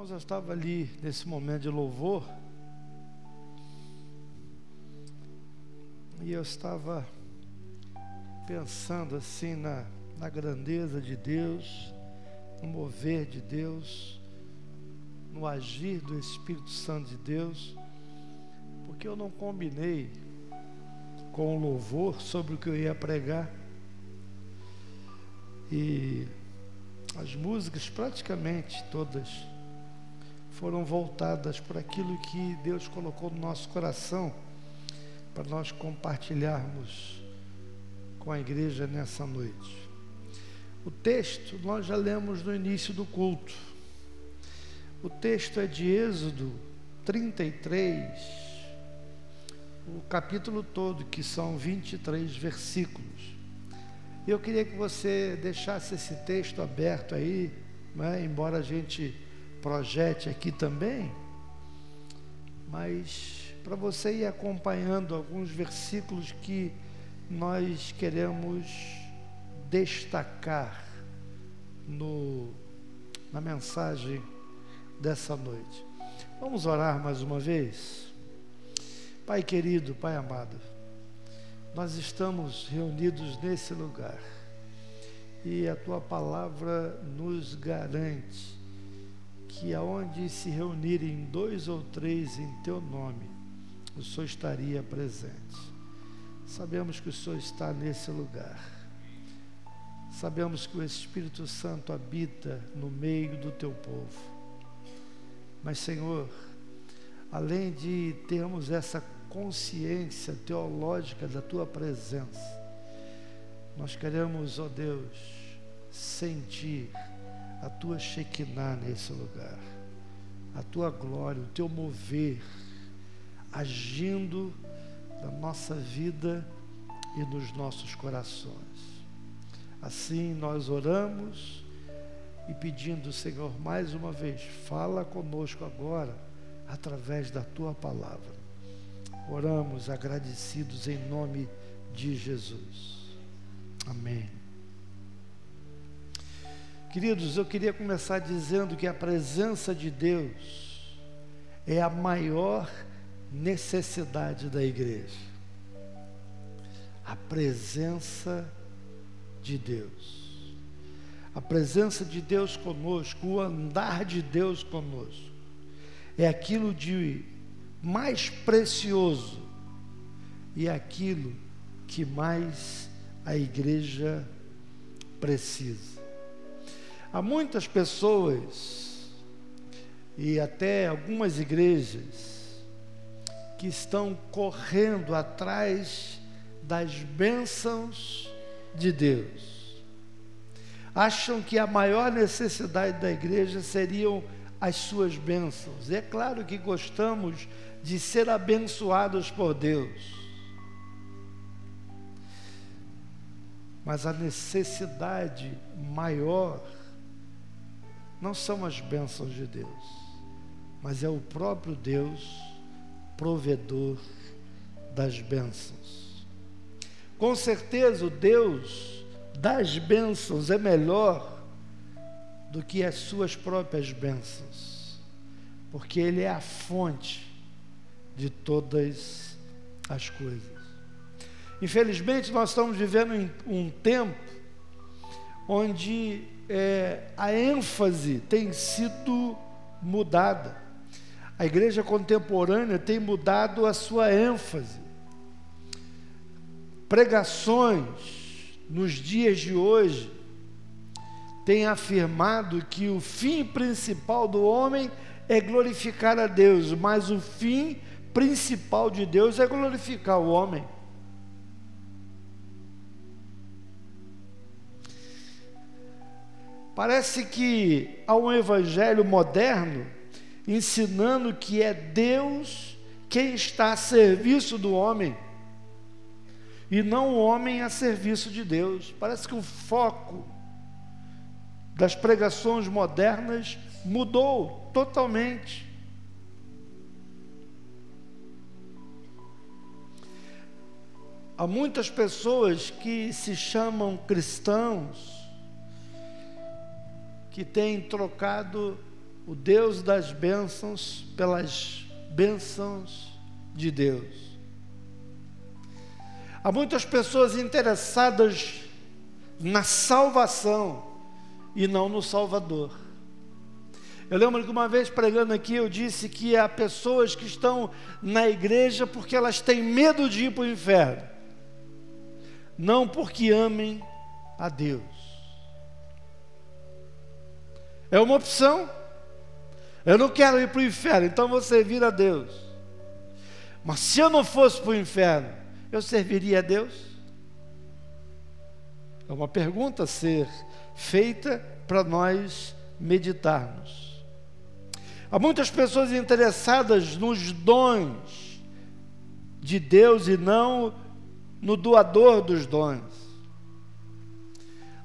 Irmãos, eu estava ali nesse momento de louvor e eu estava pensando assim na, na grandeza de Deus, no mover de Deus, no agir do Espírito Santo de Deus, porque eu não combinei com o louvor sobre o que eu ia pregar. E as músicas praticamente todas foram voltadas para aquilo que Deus colocou no nosso coração para nós compartilharmos com a igreja nessa noite. O texto nós já lemos no início do culto. O texto é de Êxodo 33, o capítulo todo, que são 23 versículos. Eu queria que você deixasse esse texto aberto aí, né? embora a gente projete aqui também, mas para você ir acompanhando alguns versículos que nós queremos destacar no, na mensagem dessa noite. Vamos orar mais uma vez? Pai querido, Pai amado, nós estamos reunidos nesse lugar e a tua palavra nos garante que aonde se reunirem dois ou três em teu nome, o Senhor estaria presente. Sabemos que o Senhor está nesse lugar. Sabemos que o Espírito Santo habita no meio do teu povo. Mas, Senhor, além de termos essa consciência teológica da tua presença. Nós queremos, ó Deus, sentir a tua Shekinah nesse lugar, a tua glória, o teu mover, agindo na nossa vida e nos nossos corações. Assim nós oramos e pedindo, Senhor, mais uma vez, fala conosco agora através da tua palavra. Oramos agradecidos em nome de Jesus. Amém. Queridos, eu queria começar dizendo que a presença de Deus é a maior necessidade da igreja. A presença de Deus. A presença de Deus conosco, o andar de Deus conosco, é aquilo de mais precioso e aquilo que mais a igreja precisa. Há muitas pessoas e até algumas igrejas que estão correndo atrás das bênçãos de Deus. Acham que a maior necessidade da igreja seriam as suas bênçãos. É claro que gostamos de ser abençoados por Deus. Mas a necessidade maior não são as bênçãos de Deus, mas é o próprio Deus provedor das bênçãos. Com certeza o Deus das bênçãos é melhor do que as suas próprias bênçãos, porque Ele é a fonte de todas as coisas. Infelizmente, nós estamos vivendo um tempo onde é, a ênfase tem sido mudada. A igreja contemporânea tem mudado a sua ênfase. Pregações nos dias de hoje têm afirmado que o fim principal do homem é glorificar a Deus, mas o fim principal de Deus é glorificar o homem. Parece que há um evangelho moderno ensinando que é Deus quem está a serviço do homem e não o homem a serviço de Deus. Parece que o foco das pregações modernas mudou totalmente. Há muitas pessoas que se chamam cristãos, que têm trocado o Deus das bênçãos pelas bênçãos de Deus. Há muitas pessoas interessadas na salvação e não no Salvador. Eu lembro que uma vez pregando aqui eu disse que há pessoas que estão na igreja porque elas têm medo de ir para o inferno, não porque amem a Deus. É uma opção. Eu não quero ir para o inferno, então vou servir a Deus. Mas se eu não fosse para o inferno, eu serviria a Deus? É uma pergunta a ser feita para nós meditarmos. Há muitas pessoas interessadas nos dons de Deus e não no doador dos dons.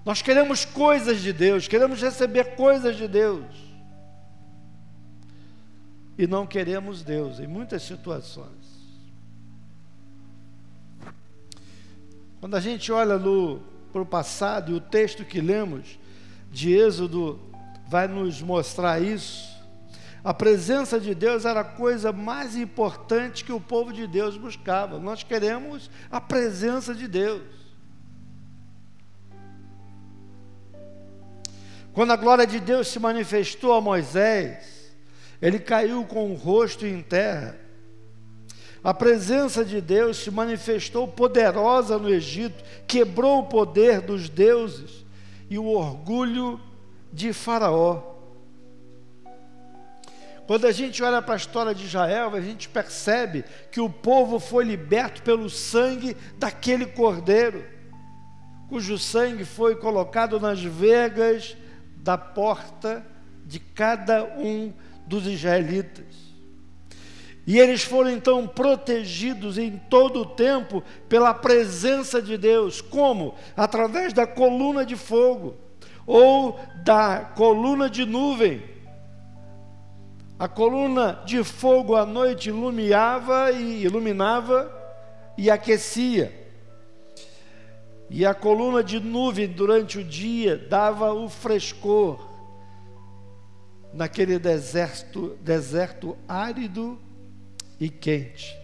Nós queremos coisas de Deus, queremos receber coisas de Deus. E não queremos Deus em muitas situações. Quando a gente olha para o passado e o texto que lemos de Êxodo vai nos mostrar isso, a presença de Deus era a coisa mais importante que o povo de Deus buscava. Nós queremos a presença de Deus. Quando a glória de Deus se manifestou a Moisés, ele caiu com o rosto em terra. A presença de Deus se manifestou poderosa no Egito, quebrou o poder dos deuses e o orgulho de Faraó. Quando a gente olha para a história de Israel, a gente percebe que o povo foi liberto pelo sangue daquele cordeiro, cujo sangue foi colocado nas vegas da porta de cada um dos israelitas. E eles foram então protegidos em todo o tempo pela presença de Deus. Como? Através da coluna de fogo ou da coluna de nuvem a coluna de fogo à noite iluminava e iluminava e aquecia. E a coluna de nuvem durante o dia dava o frescor naquele deserto, deserto árido e quente.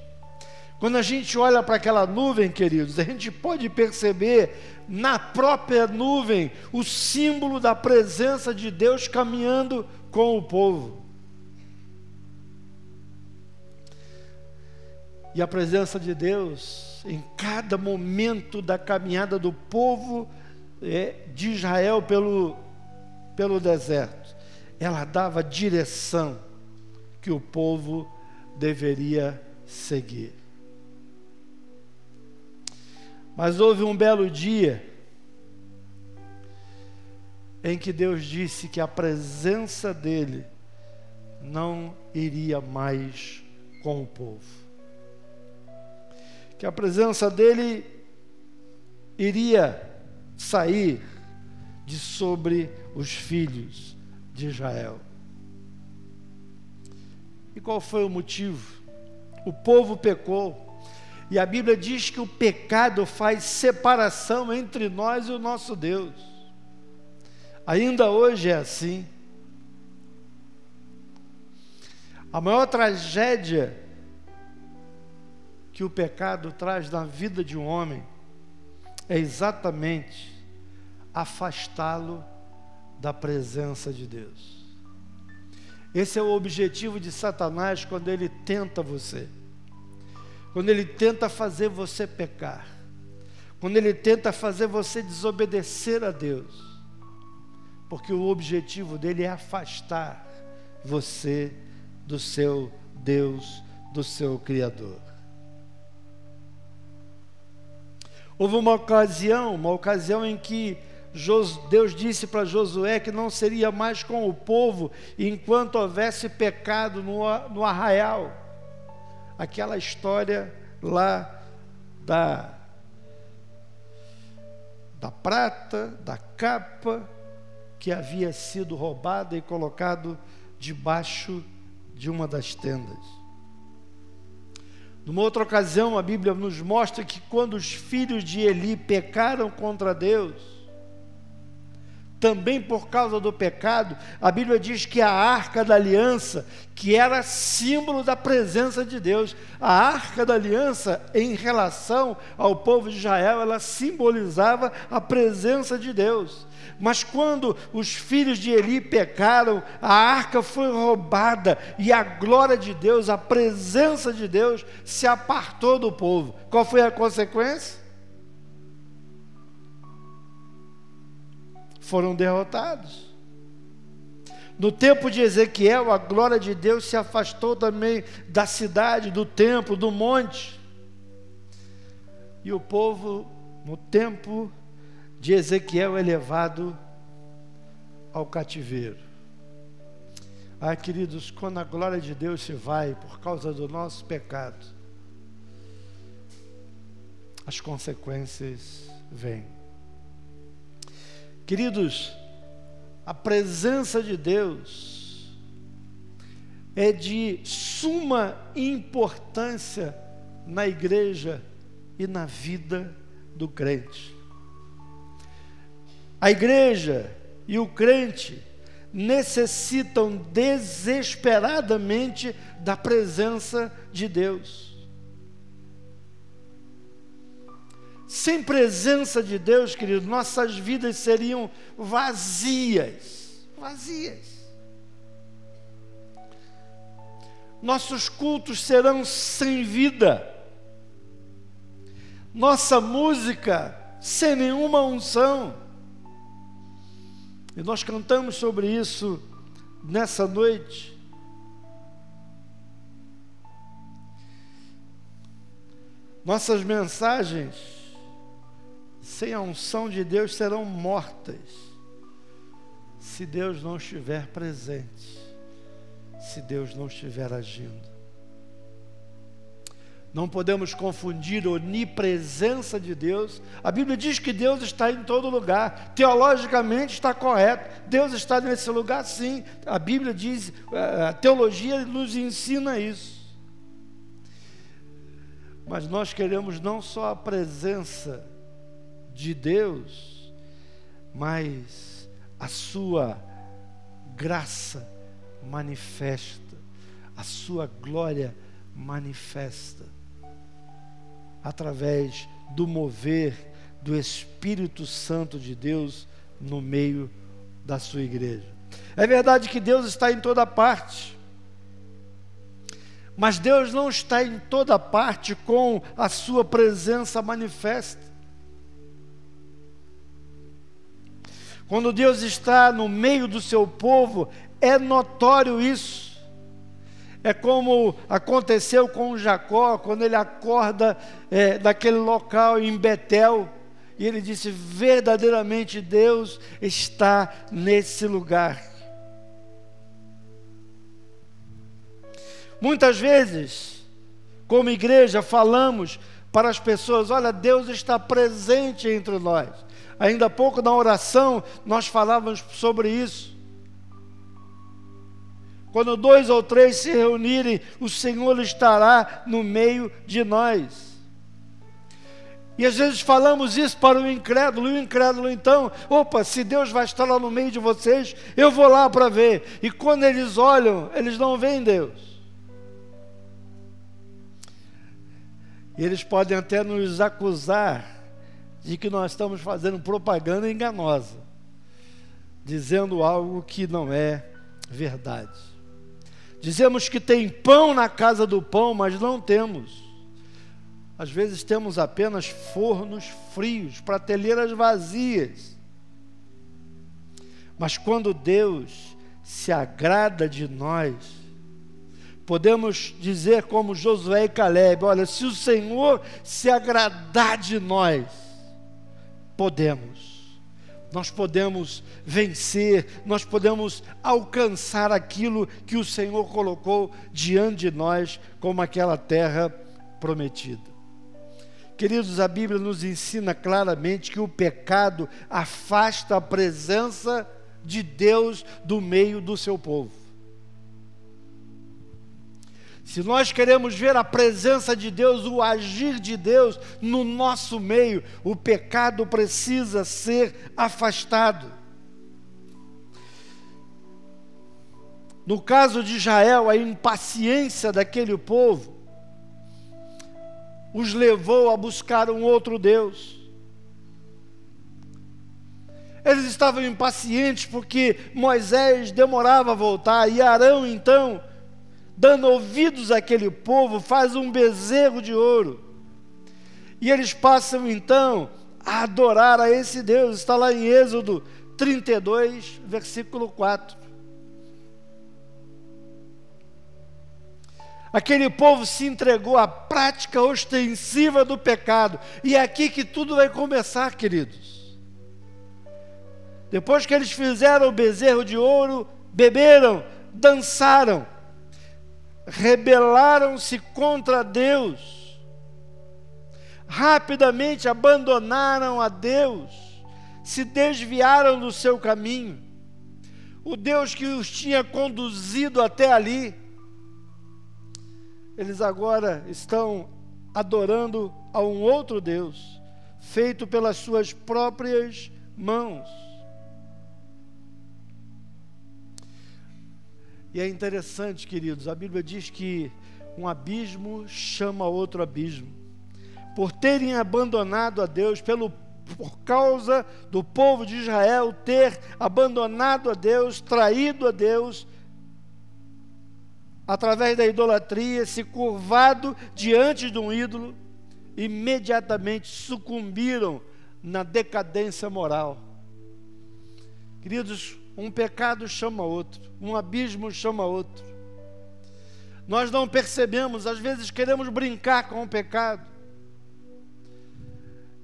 Quando a gente olha para aquela nuvem, queridos, a gente pode perceber na própria nuvem o símbolo da presença de Deus caminhando com o povo. E a presença de Deus em cada momento da caminhada do povo é, de Israel pelo, pelo deserto, ela dava direção que o povo deveria seguir. Mas houve um belo dia em que Deus disse que a presença dele não iria mais com o povo que a presença dele iria sair de sobre os filhos de Israel. E qual foi o motivo? O povo pecou. E a Bíblia diz que o pecado faz separação entre nós e o nosso Deus. Ainda hoje é assim. A maior tragédia que o pecado traz na vida de um homem é exatamente afastá-lo da presença de Deus. Esse é o objetivo de Satanás quando ele tenta você. Quando ele tenta fazer você pecar. Quando ele tenta fazer você desobedecer a Deus. Porque o objetivo dele é afastar você do seu Deus, do seu Criador. Houve uma ocasião, uma ocasião em que Deus disse para Josué que não seria mais com o povo enquanto houvesse pecado no, arraial. Aquela história lá da, da prata, da capa que havia sido roubada e colocado debaixo de uma das tendas. Numa outra ocasião, a Bíblia nos mostra que quando os filhos de Eli pecaram contra Deus, também por causa do pecado, a Bíblia diz que a arca da aliança, que era símbolo da presença de Deus, a arca da aliança, em relação ao povo de Israel, ela simbolizava a presença de Deus. Mas quando os filhos de Eli pecaram, a arca foi roubada e a glória de Deus, a presença de Deus, se apartou do povo. Qual foi a consequência? foram derrotados. No tempo de Ezequiel, a glória de Deus se afastou também da cidade, do templo, do monte. E o povo, no tempo de Ezequiel, é levado ao cativeiro. Ah, queridos, quando a glória de Deus se vai por causa do nosso pecado, as consequências vêm. Queridos, a presença de Deus é de suma importância na igreja e na vida do crente. A igreja e o crente necessitam desesperadamente da presença de Deus. Sem presença de Deus, querido, nossas vidas seriam vazias. Vazias. Nossos cultos serão sem vida. Nossa música sem nenhuma unção. E nós cantamos sobre isso nessa noite. Nossas mensagens sem a unção de Deus serão mortas, se Deus não estiver presente, se Deus não estiver agindo. Não podemos confundir onipresença de Deus. A Bíblia diz que Deus está em todo lugar. Teologicamente está correto. Deus está nesse lugar, sim. A Bíblia diz, eh, a teologia nos ensina isso. Mas nós queremos não só a presença de Deus, mas a sua graça manifesta, a sua glória manifesta através do mover do Espírito Santo de Deus no meio da sua igreja. É verdade que Deus está em toda parte, mas Deus não está em toda parte com a sua presença manifesta. Quando Deus está no meio do seu povo, é notório isso. É como aconteceu com Jacó, quando ele acorda é, daquele local em Betel, e ele disse: verdadeiramente Deus está nesse lugar. Muitas vezes, como igreja, falamos para as pessoas: olha, Deus está presente entre nós. Ainda há pouco na oração nós falávamos sobre isso. Quando dois ou três se reunirem, o Senhor estará no meio de nós. E às vezes falamos isso para o incrédulo, e o incrédulo então, opa, se Deus vai estar lá no meio de vocês, eu vou lá para ver. E quando eles olham, eles não veem Deus. E eles podem até nos acusar de que nós estamos fazendo propaganda enganosa, dizendo algo que não é verdade. Dizemos que tem pão na casa do pão, mas não temos. Às vezes temos apenas fornos frios, prateleiras vazias. Mas quando Deus se agrada de nós, podemos dizer como Josué e Caleb: olha, se o Senhor se agradar de nós, podemos. Nós podemos vencer, nós podemos alcançar aquilo que o Senhor colocou diante de nós, como aquela terra prometida. Queridos, a Bíblia nos ensina claramente que o pecado afasta a presença de Deus do meio do seu povo. Se nós queremos ver a presença de Deus, o agir de Deus no nosso meio, o pecado precisa ser afastado. No caso de Israel, a impaciência daquele povo os levou a buscar um outro Deus. Eles estavam impacientes porque Moisés demorava a voltar e Arão então dando ouvidos àquele povo, faz um bezerro de ouro. E eles passam então a adorar a esse Deus. Está lá em Êxodo 32, versículo 4. Aquele povo se entregou à prática ostensiva do pecado. E é aqui que tudo vai começar, queridos. Depois que eles fizeram o bezerro de ouro, beberam, dançaram, rebelaram-se contra Deus, rapidamente abandonaram a Deus, se desviaram do seu caminho, o Deus que os tinha conduzido até ali eles agora estão adorando a um outro Deus, feito pelas suas próprias mãos. E é interessante, queridos, a Bíblia diz que um abismo chama outro abismo. Por terem abandonado a Deus, pelo, por causa do povo de Israel ter abandonado a Deus, traído a Deus, através da idolatria, se curvado diante de um ídolo, imediatamente sucumbiram na decadência moral. Queridos, um pecado chama outro, um abismo chama outro. Nós não percebemos, às vezes queremos brincar com o pecado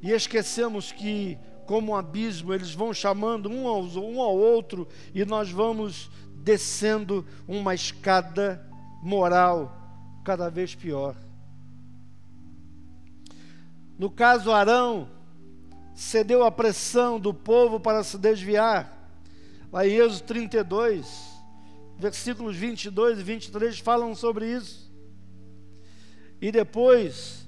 e esquecemos que, como um abismo, eles vão chamando um ao, um ao outro e nós vamos descendo uma escada moral cada vez pior. No caso, Arão cedeu à pressão do povo para se desviar. Lá em Êxodo 32, versículos 22 e 23 falam sobre isso. E depois,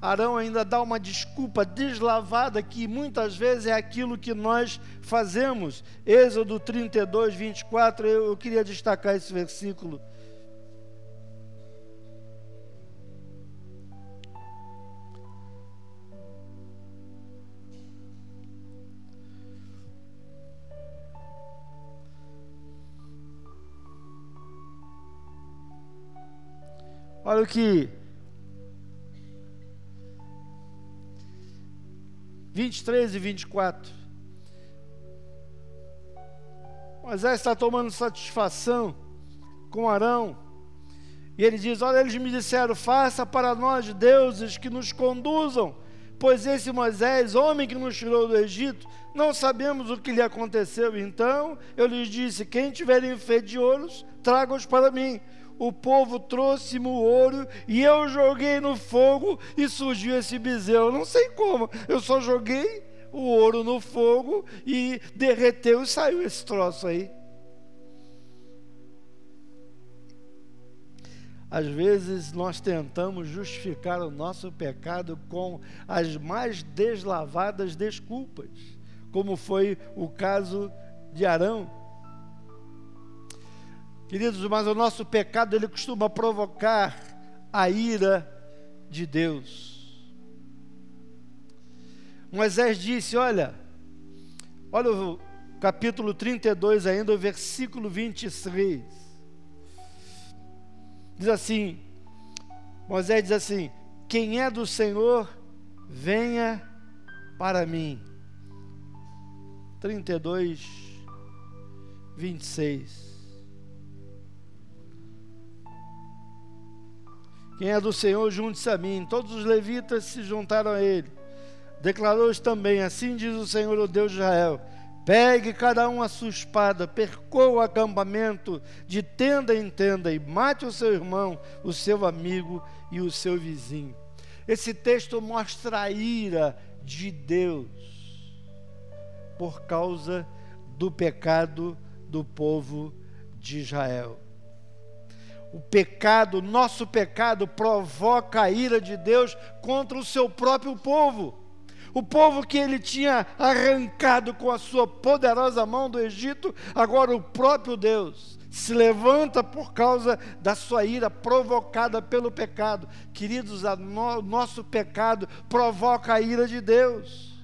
Arão ainda dá uma desculpa deslavada que muitas vezes é aquilo que nós fazemos. Êxodo 32, 24, eu, eu queria destacar esse versículo Olha o que. 23 e 24. Moisés está tomando satisfação com Arão. E ele diz: Olha, eles me disseram: faça para nós deuses que nos conduzam, pois esse Moisés, homem que nos tirou do Egito, não sabemos o que lhe aconteceu. Então eu lhes disse: Quem tiver enfeite de ouros, traga-os para mim o povo trouxe-me o ouro e eu joguei no fogo e surgiu esse bezerro. Não sei como, eu só joguei o ouro no fogo e derreteu e saiu esse troço aí. Às vezes nós tentamos justificar o nosso pecado com as mais deslavadas desculpas, como foi o caso de Arão. Queridos, mas o nosso pecado ele costuma provocar a ira de Deus. Moisés disse: Olha, olha o capítulo 32, ainda o versículo 23. Diz assim: Moisés diz assim: Quem é do Senhor, venha para mim. 32, 26. Quem é do Senhor, junte-se a mim. Todos os levitas se juntaram a ele. Declarou-os também: Assim diz o Senhor, o Deus de Israel: Pegue cada um a sua espada, percoa o acampamento de tenda em tenda e mate o seu irmão, o seu amigo e o seu vizinho. Esse texto mostra a ira de Deus por causa do pecado do povo de Israel. O pecado, nosso pecado, provoca a ira de Deus contra o seu próprio povo. O povo que ele tinha arrancado com a sua poderosa mão do Egito, agora o próprio Deus se levanta por causa da sua ira provocada pelo pecado. Queridos, o no, nosso pecado provoca a ira de Deus.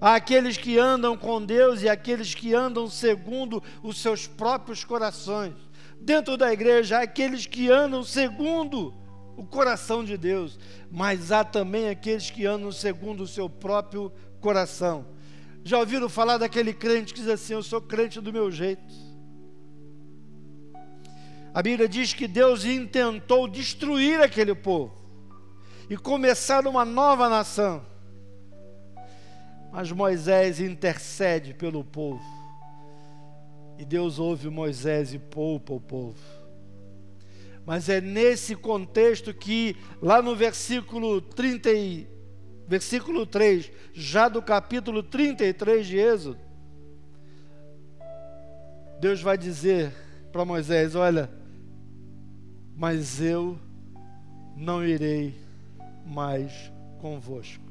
Há aqueles que andam com Deus e aqueles que andam segundo os seus próprios corações. Dentro da igreja, há aqueles que andam segundo o coração de Deus, mas há também aqueles que andam segundo o seu próprio coração. Já ouviram falar daquele crente que diz assim: Eu sou crente do meu jeito? A Bíblia diz que Deus intentou destruir aquele povo e começar uma nova nação. Mas Moisés intercede pelo povo. E Deus ouve Moisés e poupa o povo. Mas é nesse contexto que, lá no versículo 30, versículo 3, já do capítulo 33 de Êxodo, Deus vai dizer para Moisés: Olha, mas eu não irei mais convosco.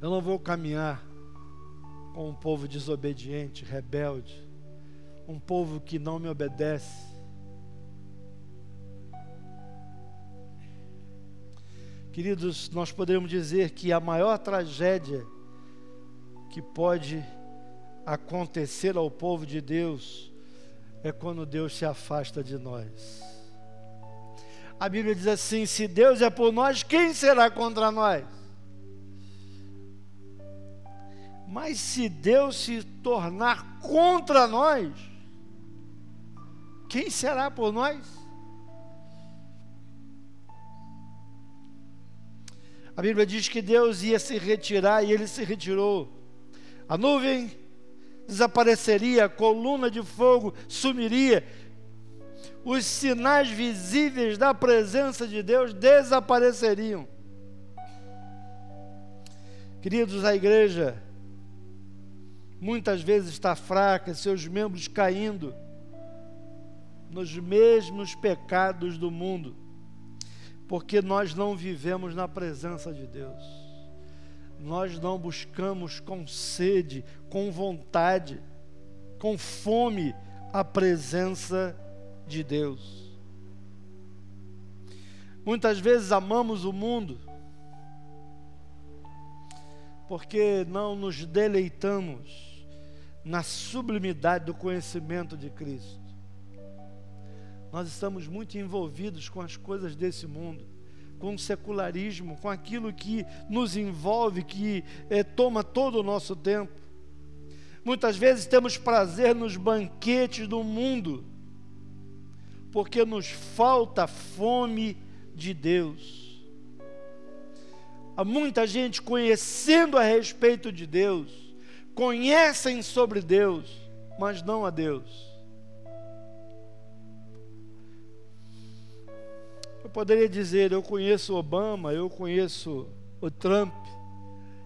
Eu não vou caminhar com um povo desobediente, rebelde, um povo que não me obedece. Queridos, nós podemos dizer que a maior tragédia que pode acontecer ao povo de Deus é quando Deus se afasta de nós. A Bíblia diz assim: se Deus é por nós, quem será contra nós? Mas se Deus se tornar contra nós, quem será por nós? A Bíblia diz que Deus ia se retirar e ele se retirou. A nuvem desapareceria, a coluna de fogo sumiria, os sinais visíveis da presença de Deus desapareceriam. Queridos, a igreja muitas vezes está fraca, seus membros caindo nos mesmos pecados do mundo, porque nós não vivemos na presença de Deus, nós não buscamos com sede, com vontade, com fome a presença de Deus. Muitas vezes amamos o mundo, porque não nos deleitamos na sublimidade do conhecimento de Cristo. Nós estamos muito envolvidos com as coisas desse mundo, com o secularismo, com aquilo que nos envolve, que é, toma todo o nosso tempo. Muitas vezes temos prazer nos banquetes do mundo, porque nos falta fome de Deus. Há muita gente conhecendo a respeito de Deus, conhecem sobre Deus, mas não a Deus. Eu poderia dizer: eu conheço Obama, eu conheço o Trump,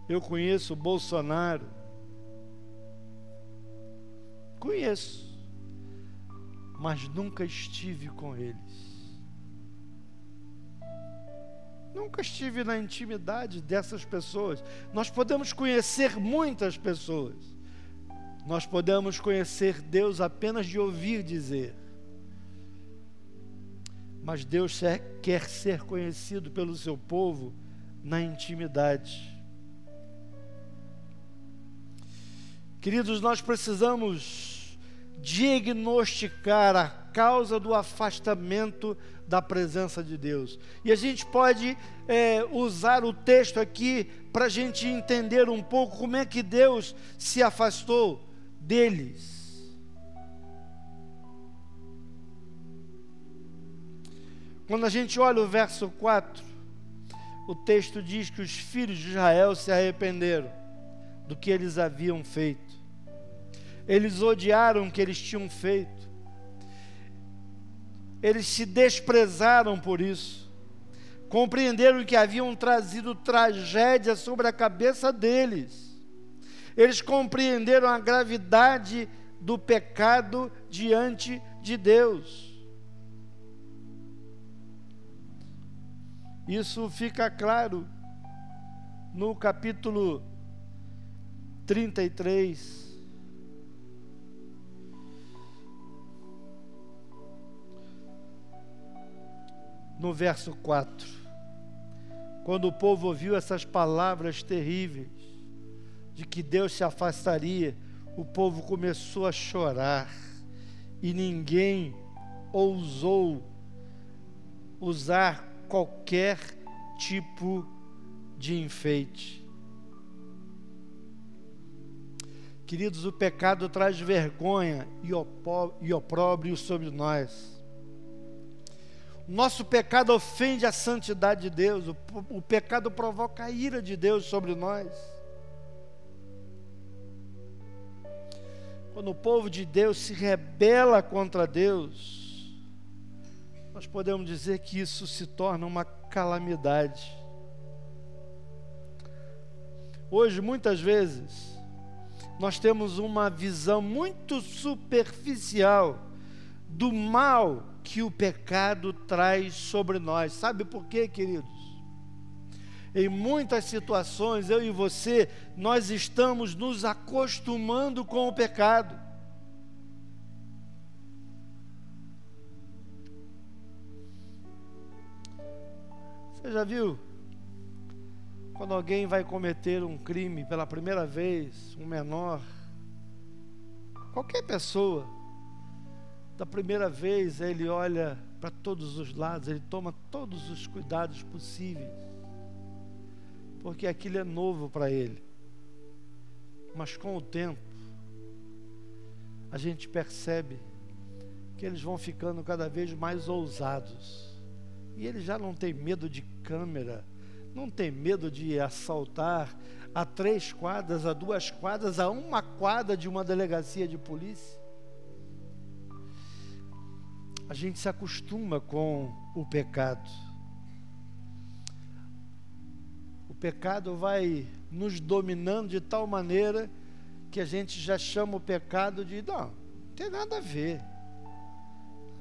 eu conheço o Bolsonaro. Conheço, mas nunca estive com eles. Nunca estive na intimidade dessas pessoas. Nós podemos conhecer muitas pessoas. Nós podemos conhecer Deus apenas de ouvir dizer. Mas Deus quer ser conhecido pelo seu povo na intimidade. Queridos, nós precisamos diagnosticar a causa do afastamento da presença de Deus. E a gente pode é, usar o texto aqui para a gente entender um pouco como é que Deus se afastou deles. Quando a gente olha o verso 4, o texto diz que os filhos de Israel se arrependeram do que eles haviam feito. Eles odiaram o que eles tinham feito eles se desprezaram por isso. Compreenderam que haviam trazido tragédia sobre a cabeça deles. Eles compreenderam a gravidade do pecado diante de Deus. Isso fica claro no capítulo 33. No verso 4. Quando o povo ouviu essas palavras terríveis, de que Deus se afastaria, o povo começou a chorar e ninguém ousou usar qualquer tipo de enfeite. Queridos, o pecado traz vergonha e opróbrio sobre nós. Nosso pecado ofende a santidade de Deus, o, o pecado provoca a ira de Deus sobre nós. Quando o povo de Deus se rebela contra Deus, nós podemos dizer que isso se torna uma calamidade. Hoje, muitas vezes, nós temos uma visão muito superficial do mal que o pecado traz sobre nós. Sabe por quê, queridos? Em muitas situações, eu e você, nós estamos nos acostumando com o pecado. Você já viu? Quando alguém vai cometer um crime pela primeira vez, um menor, qualquer pessoa, da primeira vez ele olha para todos os lados, ele toma todos os cuidados possíveis porque aquilo é novo para ele. Mas com o tempo, a gente percebe que eles vão ficando cada vez mais ousados. E ele já não tem medo de câmera, não tem medo de assaltar a três quadras, a duas quadras, a uma quadra de uma delegacia de polícia. A gente se acostuma com o pecado. pecado vai nos dominando de tal maneira que a gente já chama o pecado de não, não tem nada a ver.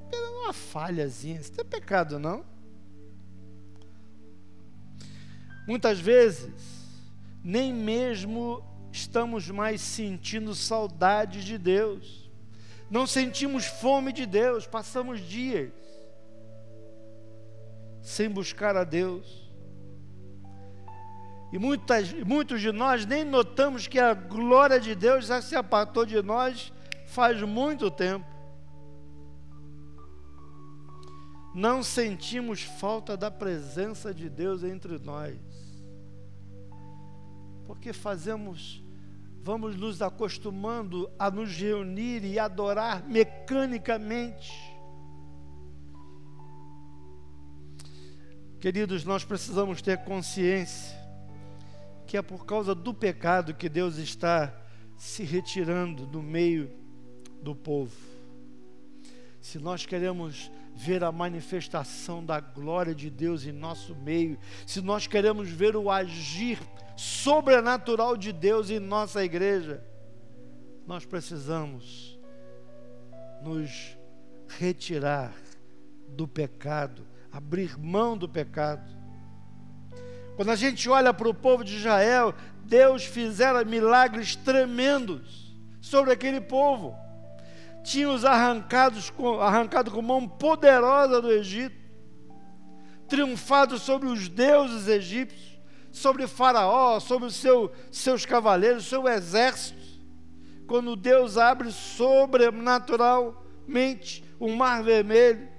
Apenas uma falhazinha, isso não é pecado não. Muitas vezes, nem mesmo estamos mais sentindo saudade de Deus. Não sentimos fome de Deus, passamos dias sem buscar a Deus. E muitas, muitos de nós nem notamos que a glória de Deus já se apartou de nós faz muito tempo. Não sentimos falta da presença de Deus entre nós. Porque fazemos, vamos nos acostumando a nos reunir e adorar mecanicamente. Queridos, nós precisamos ter consciência que é por causa do pecado que Deus está se retirando do meio do povo. Se nós queremos ver a manifestação da glória de Deus em nosso meio, se nós queremos ver o agir sobrenatural de Deus em nossa igreja, nós precisamos nos retirar do pecado, abrir mão do pecado quando a gente olha para o povo de Israel, Deus fizera milagres tremendos sobre aquele povo. Tinha-os arrancados com, arrancado com mão poderosa do Egito, triunfado sobre os deuses egípcios, sobre Faraó, sobre os seu, seus cavaleiros, seu exército. Quando Deus abre sobrenaturalmente o mar vermelho,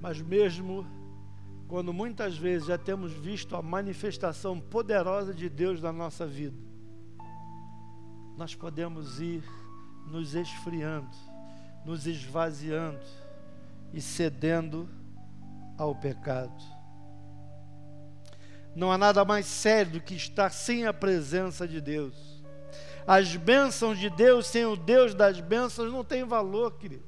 Mas mesmo quando muitas vezes já temos visto a manifestação poderosa de Deus na nossa vida, nós podemos ir nos esfriando, nos esvaziando e cedendo ao pecado. Não há nada mais sério do que estar sem a presença de Deus. As bênçãos de Deus sem o Deus das bênçãos não tem valor, querido.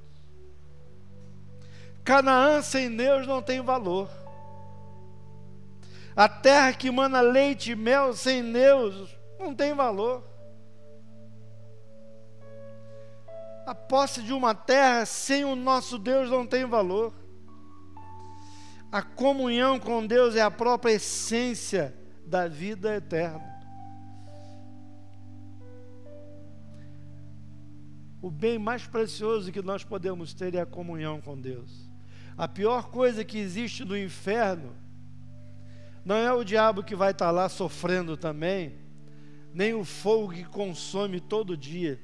Canaã sem Deus não tem valor. A terra que mana leite e mel sem Deus não tem valor. A posse de uma terra sem o nosso Deus não tem valor. A comunhão com Deus é a própria essência da vida eterna. O bem mais precioso que nós podemos ter é a comunhão com Deus. A pior coisa que existe no inferno não é o diabo que vai estar lá sofrendo também, nem o fogo que consome todo dia.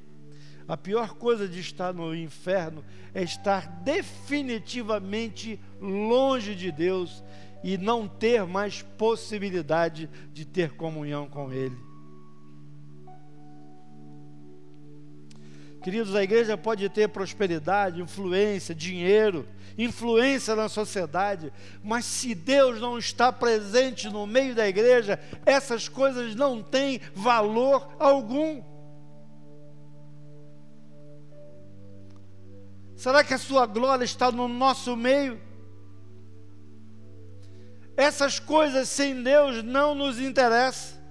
A pior coisa de estar no inferno é estar definitivamente longe de Deus e não ter mais possibilidade de ter comunhão com Ele. Queridos, a igreja pode ter prosperidade, influência, dinheiro, influência na sociedade, mas se Deus não está presente no meio da igreja, essas coisas não têm valor algum. Será que a sua glória está no nosso meio? Essas coisas sem Deus não nos interessam.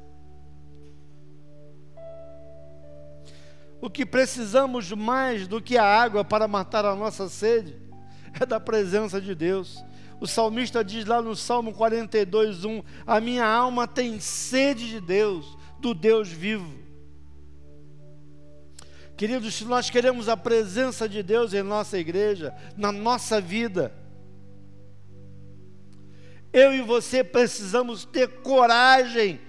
O que precisamos mais do que a água para matar a nossa sede é da presença de Deus. O salmista diz lá no Salmo 42, 1: A minha alma tem sede de Deus, do Deus vivo. Queridos, se nós queremos a presença de Deus em nossa igreja, na nossa vida, eu e você precisamos ter coragem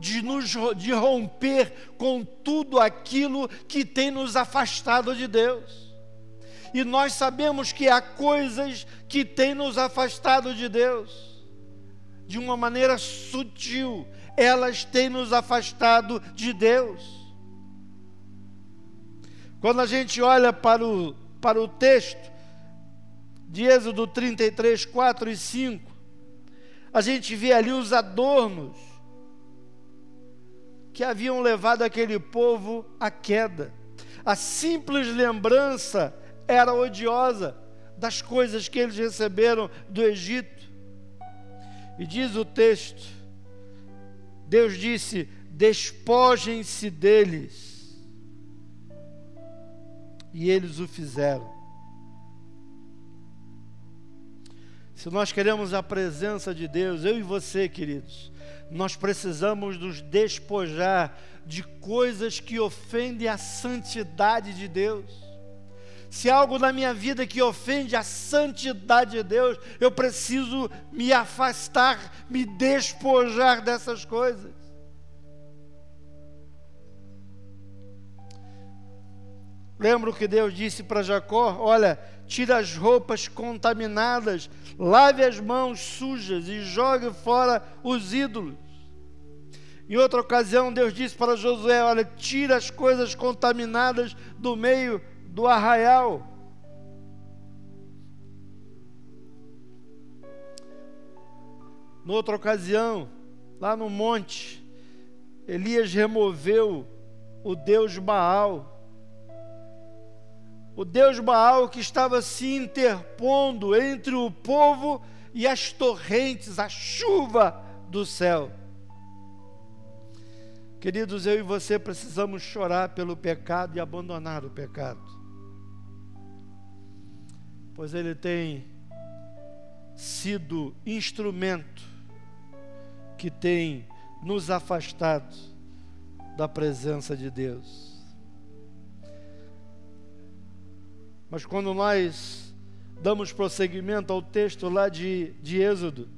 de, nos, de romper com tudo aquilo que tem nos afastado de Deus. E nós sabemos que há coisas que têm nos afastado de Deus, de uma maneira sutil, elas têm nos afastado de Deus. Quando a gente olha para o, para o texto de Êxodo 33, 4 e 5, a gente vê ali os adornos que haviam levado aquele povo à queda. A simples lembrança era odiosa das coisas que eles receberam do Egito. E diz o texto: Deus disse: despojem-se deles. E eles o fizeram. Se nós queremos a presença de Deus, eu e você, queridos, nós precisamos nos despojar de coisas que ofendem a santidade de Deus. Se algo na minha vida que ofende a santidade de Deus, eu preciso me afastar, me despojar dessas coisas. Lembra o que Deus disse para Jacó? Olha, tira as roupas contaminadas, lave as mãos sujas e jogue fora os ídolos. Em outra ocasião, Deus disse para Josué: Olha, tira as coisas contaminadas do meio do arraial. Noutra ocasião, lá no monte, Elias removeu o Deus Baal o Deus Baal que estava se interpondo entre o povo e as torrentes, a chuva do céu. Queridos, eu e você precisamos chorar pelo pecado e abandonar o pecado, pois ele tem sido instrumento que tem nos afastado da presença de Deus. Mas quando nós damos prosseguimento ao texto lá de, de Êxodo,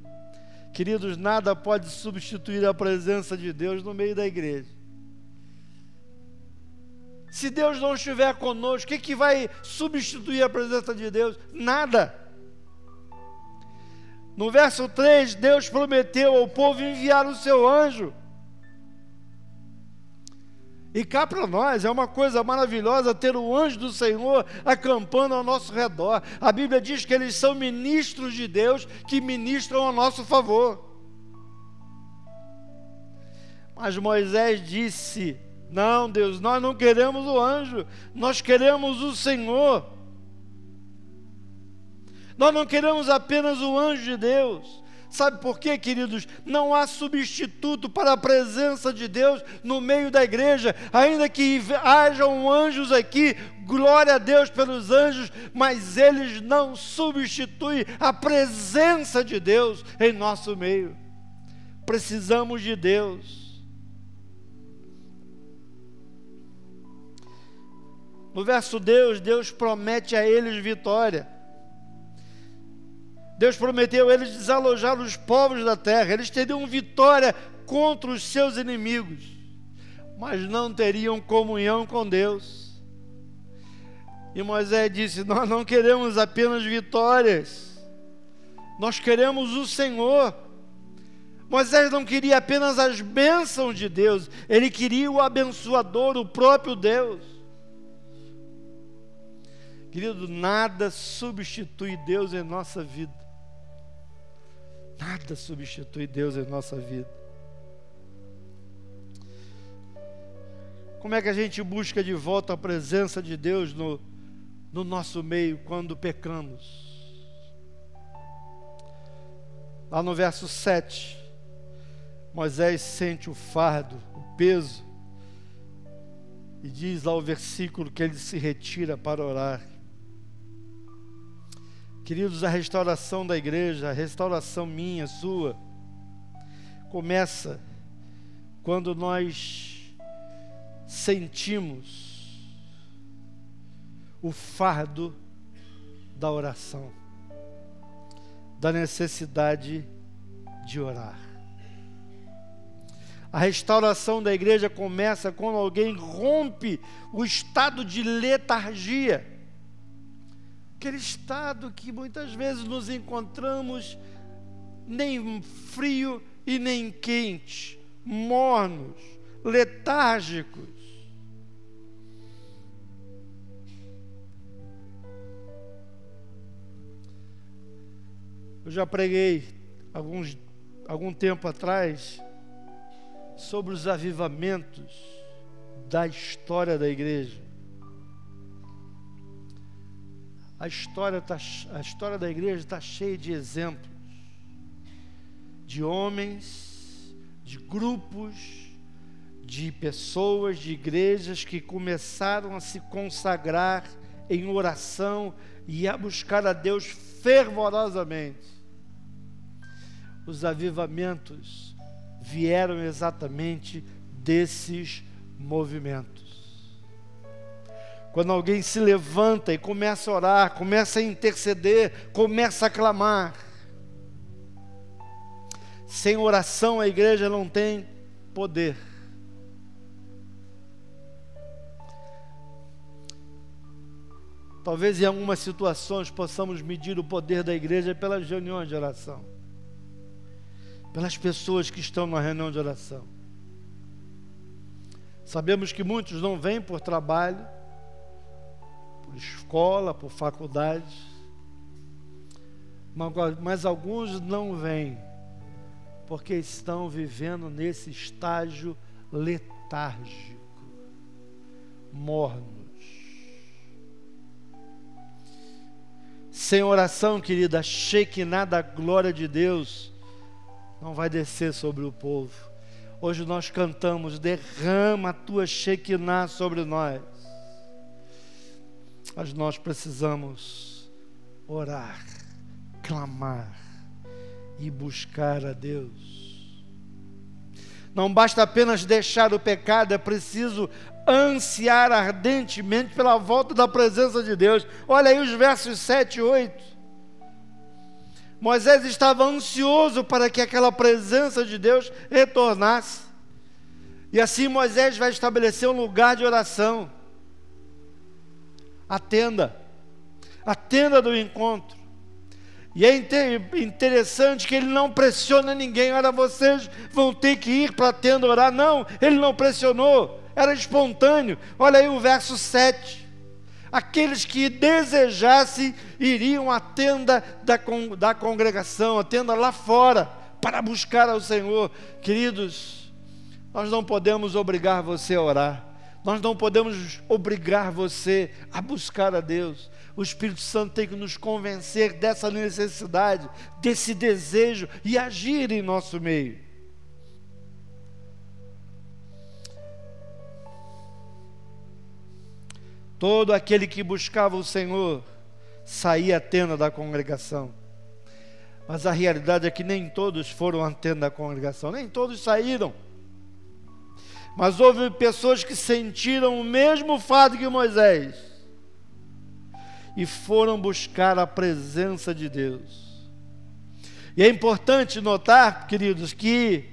queridos, nada pode substituir a presença de Deus no meio da igreja. Se Deus não estiver conosco, o que, que vai substituir a presença de Deus? Nada. No verso 3, Deus prometeu ao povo enviar o seu anjo. E cá para nós é uma coisa maravilhosa ter o anjo do Senhor acampando ao nosso redor. A Bíblia diz que eles são ministros de Deus que ministram a nosso favor. Mas Moisés disse: Não, Deus, nós não queremos o anjo, nós queremos o Senhor. Nós não queremos apenas o anjo de Deus, Sabe por quê, queridos? Não há substituto para a presença de Deus no meio da igreja, ainda que hajam anjos aqui, glória a Deus pelos anjos, mas eles não substituem a presença de Deus em nosso meio. Precisamos de Deus. No verso Deus, Deus promete a eles vitória. Deus prometeu eles desalojar os povos da terra. Eles teriam vitória contra os seus inimigos, mas não teriam comunhão com Deus. E Moisés disse: Nós não queremos apenas vitórias, nós queremos o Senhor. Moisés não queria apenas as bênçãos de Deus, ele queria o abençoador, o próprio Deus. Querido, nada substitui Deus em nossa vida. Nada substitui Deus em nossa vida. Como é que a gente busca de volta a presença de Deus no, no nosso meio quando pecamos? Lá no verso 7, Moisés sente o fardo, o peso, e diz lá o versículo que ele se retira para orar. Queridos, a restauração da igreja, a restauração minha, sua, começa quando nós sentimos o fardo da oração, da necessidade de orar. A restauração da igreja começa quando alguém rompe o estado de letargia aquele estado que muitas vezes nos encontramos nem frio e nem quente, mornos, letárgicos. Eu já preguei alguns, algum tempo atrás sobre os avivamentos da história da igreja. A história, tá, a história da igreja está cheia de exemplos de homens, de grupos, de pessoas, de igrejas que começaram a se consagrar em oração e a buscar a Deus fervorosamente. Os avivamentos vieram exatamente desses movimentos. Quando alguém se levanta e começa a orar, começa a interceder, começa a clamar. Sem oração a igreja não tem poder. Talvez em algumas situações possamos medir o poder da igreja pelas reuniões de oração, pelas pessoas que estão na reunião de oração. Sabemos que muitos não vêm por trabalho, por escola, por faculdade, mas alguns não vêm, porque estão vivendo nesse estágio letárgico, mornos. Sem oração, querida, Shekinah da glória de Deus não vai descer sobre o povo. Hoje nós cantamos, derrama a tua Shekinah sobre nós mas nós precisamos orar, clamar e buscar a Deus. Não basta apenas deixar o pecado, é preciso ansiar ardentemente pela volta da presença de Deus. Olha aí os versos 7 e 8. Moisés estava ansioso para que aquela presença de Deus retornasse. E assim Moisés vai estabelecer um lugar de oração a tenda, a tenda do encontro. E é interessante que ele não pressiona ninguém, olha, vocês vão ter que ir para a tenda orar. Não, ele não pressionou, era espontâneo. Olha aí o verso 7. Aqueles que desejassem iriam à tenda da, da congregação, a tenda lá fora, para buscar ao Senhor. Queridos, nós não podemos obrigar você a orar. Nós não podemos obrigar você a buscar a Deus. O Espírito Santo tem que nos convencer dessa necessidade, desse desejo e agir em nosso meio. Todo aquele que buscava o Senhor saía à tenda da congregação. Mas a realidade é que nem todos foram à tenda da congregação, nem todos saíram. Mas houve pessoas que sentiram o mesmo fato que Moisés e foram buscar a presença de Deus. E é importante notar, queridos, que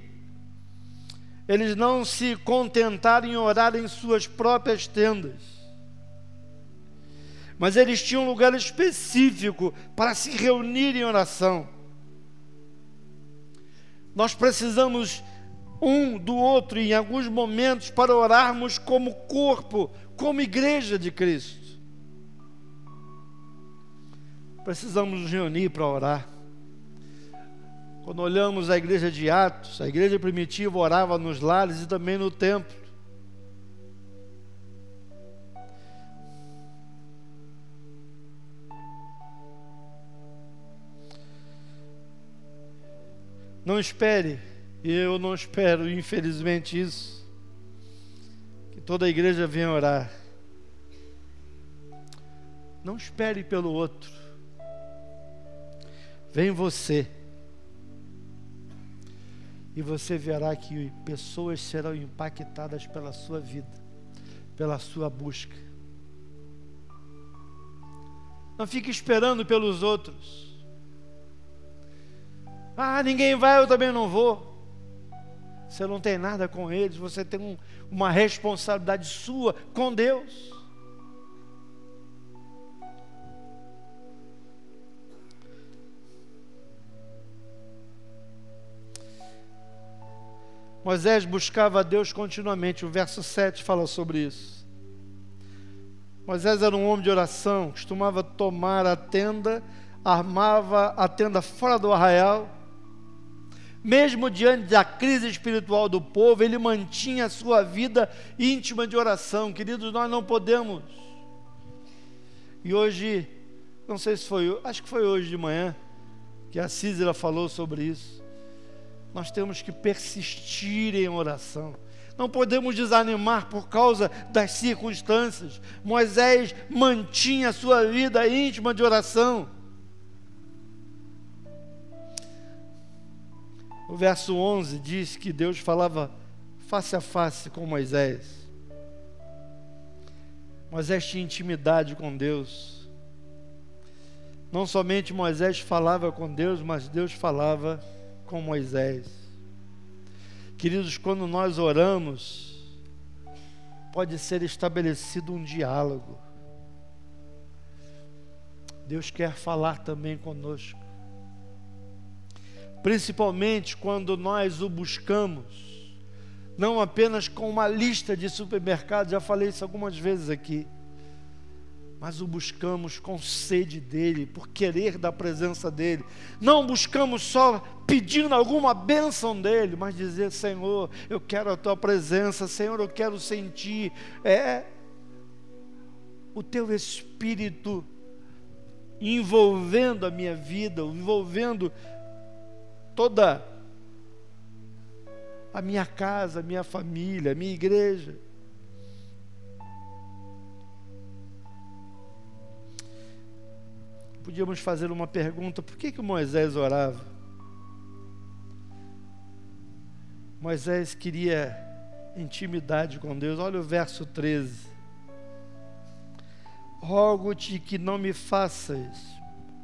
eles não se contentaram em orar em suas próprias tendas, mas eles tinham um lugar específico para se reunir em oração. Nós precisamos um do outro em alguns momentos para orarmos como corpo, como igreja de Cristo. Precisamos nos reunir para orar. Quando olhamos a igreja de Atos, a igreja primitiva orava nos lares e também no templo. Não espere eu não espero, infelizmente, isso. Que toda a igreja venha orar. Não espere pelo outro. Vem você. E você verá que pessoas serão impactadas pela sua vida, pela sua busca. Não fique esperando pelos outros. Ah, ninguém vai, eu também não vou. Você não tem nada com eles, você tem um, uma responsabilidade sua com Deus. Moisés buscava a Deus continuamente, o verso 7 fala sobre isso. Moisés era um homem de oração, costumava tomar a tenda, armava a tenda fora do arraial mesmo diante da crise espiritual do povo, ele mantinha a sua vida íntima de oração. Queridos, nós não podemos. E hoje, não sei se foi, acho que foi hoje de manhã, que a Císera falou sobre isso. Nós temos que persistir em oração. Não podemos desanimar por causa das circunstâncias. Moisés mantinha a sua vida íntima de oração. O verso 11 diz que Deus falava face a face com Moisés. Moisés tinha intimidade com Deus. Não somente Moisés falava com Deus, mas Deus falava com Moisés. Queridos, quando nós oramos, pode ser estabelecido um diálogo. Deus quer falar também conosco principalmente quando nós o buscamos, não apenas com uma lista de supermercados, já falei isso algumas vezes aqui, mas o buscamos com sede dele, por querer da presença dele. Não buscamos só pedindo alguma bênção dele, mas dizer: Senhor, eu quero a tua presença, Senhor, eu quero sentir é, o teu espírito envolvendo a minha vida, envolvendo toda a minha casa, a minha família, a minha igreja. Podíamos fazer uma pergunta: por que, que Moisés orava? Moisés queria intimidade com Deus. Olha o verso 13. Rogo-te que não me faças,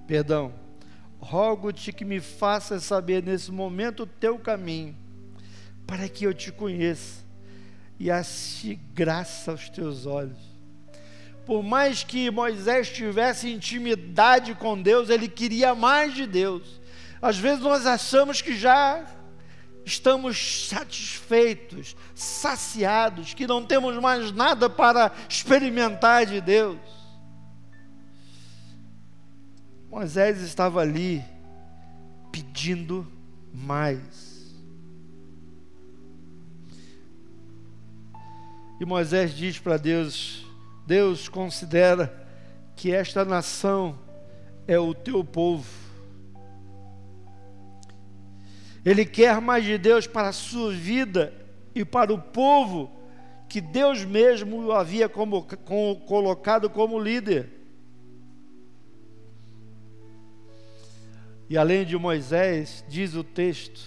perdão, rogo-te que me faças saber nesse momento o teu caminho, para que eu te conheça e ache graça aos teus olhos. Por mais que Moisés tivesse intimidade com Deus, ele queria mais de Deus. Às vezes nós achamos que já estamos satisfeitos, saciados, que não temos mais nada para experimentar de Deus. Moisés estava ali pedindo mais. E Moisés diz para Deus: Deus considera que esta nação é o teu povo. Ele quer mais de Deus para a sua vida e para o povo que Deus mesmo havia como, com, colocado como líder. E além de Moisés, diz o texto,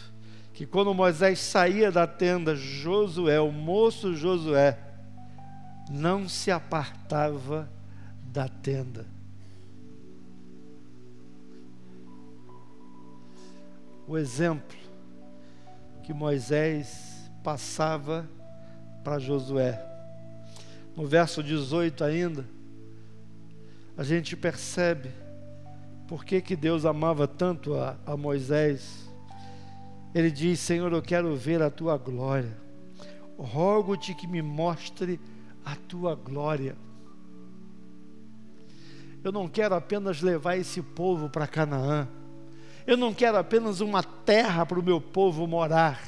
que quando Moisés saía da tenda, Josué, o moço Josué, não se apartava da tenda. O exemplo que Moisés passava para Josué. No verso 18 ainda, a gente percebe por que, que Deus amava tanto a, a Moisés. Ele diz: Senhor, eu quero ver a tua glória. Rogo-te que me mostre a tua glória. Eu não quero apenas levar esse povo para Canaã. Eu não quero apenas uma terra para o meu povo morar.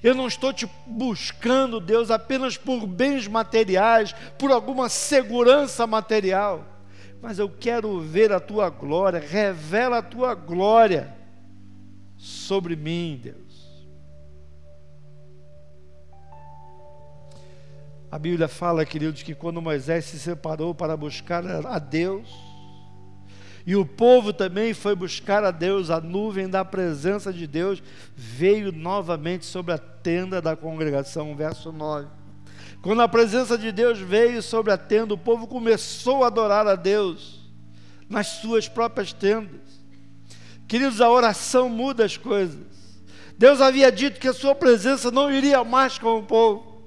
Eu não estou te buscando, Deus, apenas por bens materiais, por alguma segurança material mas eu quero ver a tua glória, revela a tua glória sobre mim, Deus. A Bíblia fala, queridos, que quando Moisés se separou para buscar a Deus, e o povo também foi buscar a Deus, a nuvem da presença de Deus veio novamente sobre a tenda da congregação, verso 9. Quando a presença de Deus veio sobre a tenda, o povo começou a adorar a Deus nas suas próprias tendas. Queridos, a oração muda as coisas. Deus havia dito que a sua presença não iria mais com o povo.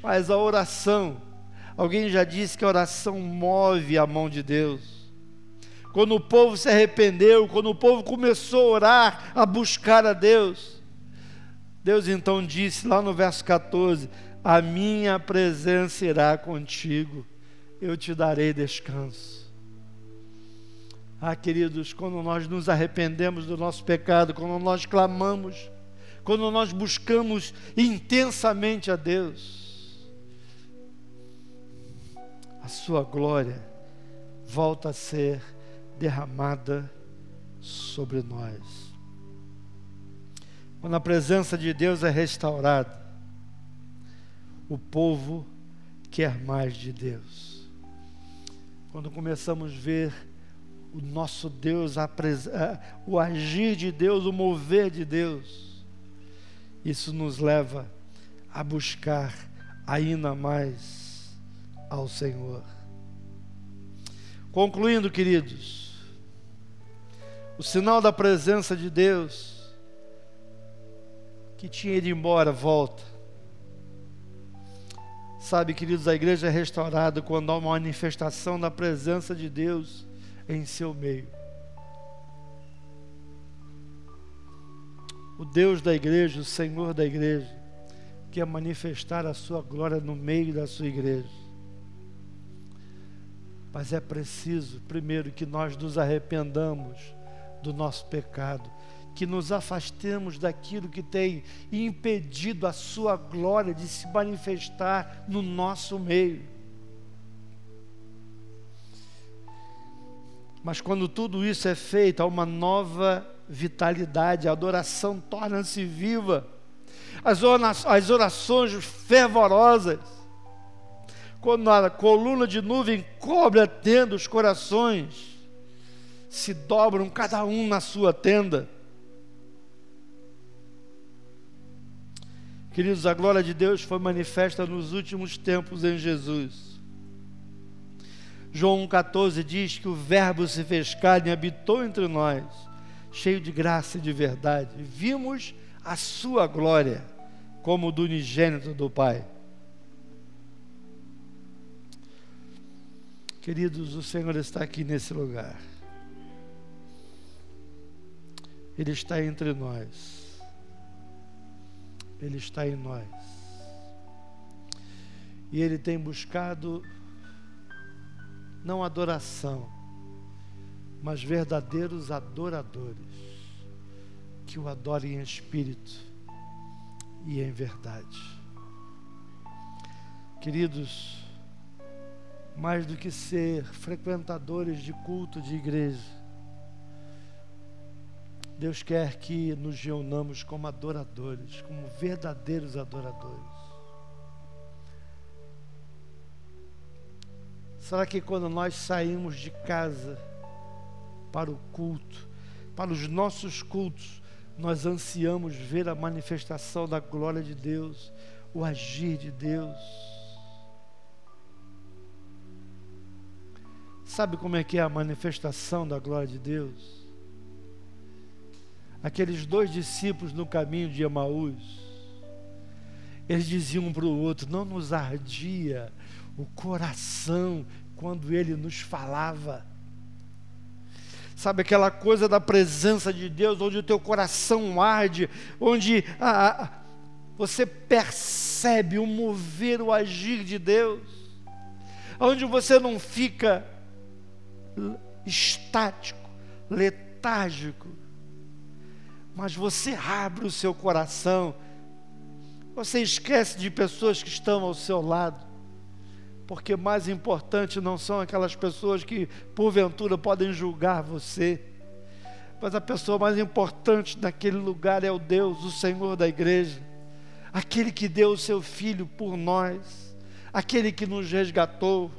Mas a oração, alguém já disse que a oração move a mão de Deus. Quando o povo se arrependeu, quando o povo começou a orar, a buscar a Deus, Deus então disse lá no verso 14: a minha presença irá contigo, eu te darei descanso. Ah, queridos, quando nós nos arrependemos do nosso pecado, quando nós clamamos, quando nós buscamos intensamente a Deus, a Sua glória volta a ser derramada sobre nós. Quando a presença de Deus é restaurada, o povo quer mais de Deus. Quando começamos a ver o nosso Deus, o agir de Deus, o mover de Deus, isso nos leva a buscar ainda mais ao Senhor. Concluindo, queridos, o sinal da presença de Deus que tinha ido embora volta. Sabe, queridos, a igreja é restaurada quando há uma manifestação da presença de Deus em seu meio. O Deus da igreja, o Senhor da igreja, quer manifestar a sua glória no meio da sua igreja. Mas é preciso, primeiro, que nós nos arrependamos do nosso pecado que nos afastemos daquilo que tem impedido a Sua glória de se manifestar no nosso meio. Mas quando tudo isso é feito, há uma nova vitalidade, a adoração torna-se viva, as orações fervorosas, quando a coluna de nuvem cobre a tenda, os corações se dobram, cada um na sua tenda Queridos, a glória de Deus foi manifesta nos últimos tempos em Jesus. João 1,14 diz que o Verbo se fez carne e habitou entre nós, cheio de graça e de verdade. Vimos a sua glória, como do unigênito do Pai. Queridos, o Senhor está aqui nesse lugar. Ele está entre nós. Ele está em nós. E Ele tem buscado não adoração, mas verdadeiros adoradores que o adorem em espírito e em verdade. Queridos, mais do que ser frequentadores de culto de igreja, Deus quer que nos reunamos como adoradores, como verdadeiros adoradores. Será que quando nós saímos de casa para o culto, para os nossos cultos, nós ansiamos ver a manifestação da glória de Deus, o agir de Deus? Sabe como é que é a manifestação da glória de Deus? Aqueles dois discípulos no caminho de Emaús, eles diziam um para o outro: não nos ardia o coração quando ele nos falava. Sabe aquela coisa da presença de Deus, onde o teu coração arde, onde ah, você percebe o mover, o agir de Deus, onde você não fica estático, letárgico, mas você abre o seu coração, você esquece de pessoas que estão ao seu lado, porque mais importante não são aquelas pessoas que porventura podem julgar você, mas a pessoa mais importante naquele lugar é o Deus, o Senhor da igreja, aquele que deu o seu filho por nós, aquele que nos resgatou,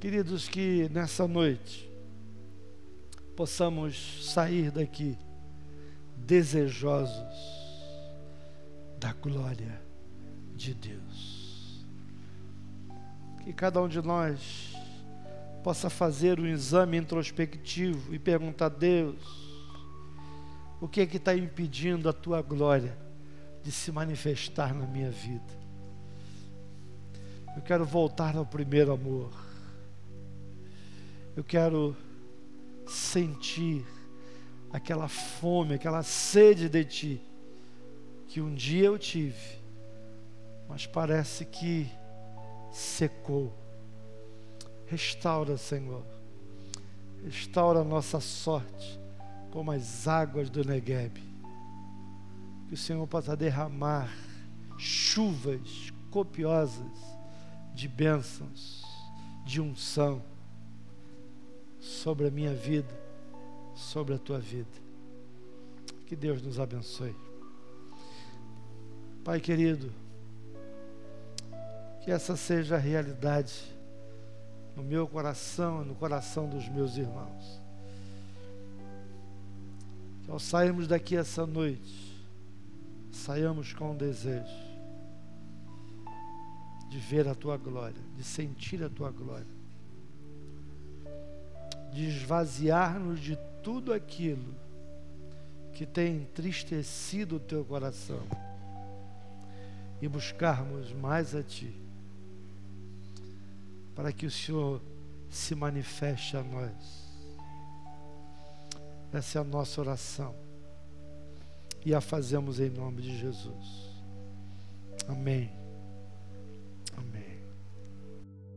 Queridos, que nessa noite possamos sair daqui desejosos da glória de Deus. Que cada um de nós possa fazer um exame introspectivo e perguntar a Deus: o que é que está impedindo a tua glória de se manifestar na minha vida? Eu quero voltar ao primeiro amor. Eu quero sentir aquela fome, aquela sede de Ti, que um dia eu tive, mas parece que secou. Restaura, Senhor, restaura a nossa sorte como as águas do Negueb. Que o Senhor possa derramar chuvas copiosas de bênçãos, de unção sobre a minha vida, sobre a tua vida. Que Deus nos abençoe. Pai querido, que essa seja a realidade no meu coração e no coração dos meus irmãos. Que ao sairmos daqui essa noite, saiamos com o desejo de ver a tua glória, de sentir a tua glória de esvaziar-nos de tudo aquilo que tem entristecido o teu coração e buscarmos mais a Ti, para que o Senhor se manifeste a nós. Essa é a nossa oração e a fazemos em nome de Jesus. Amém.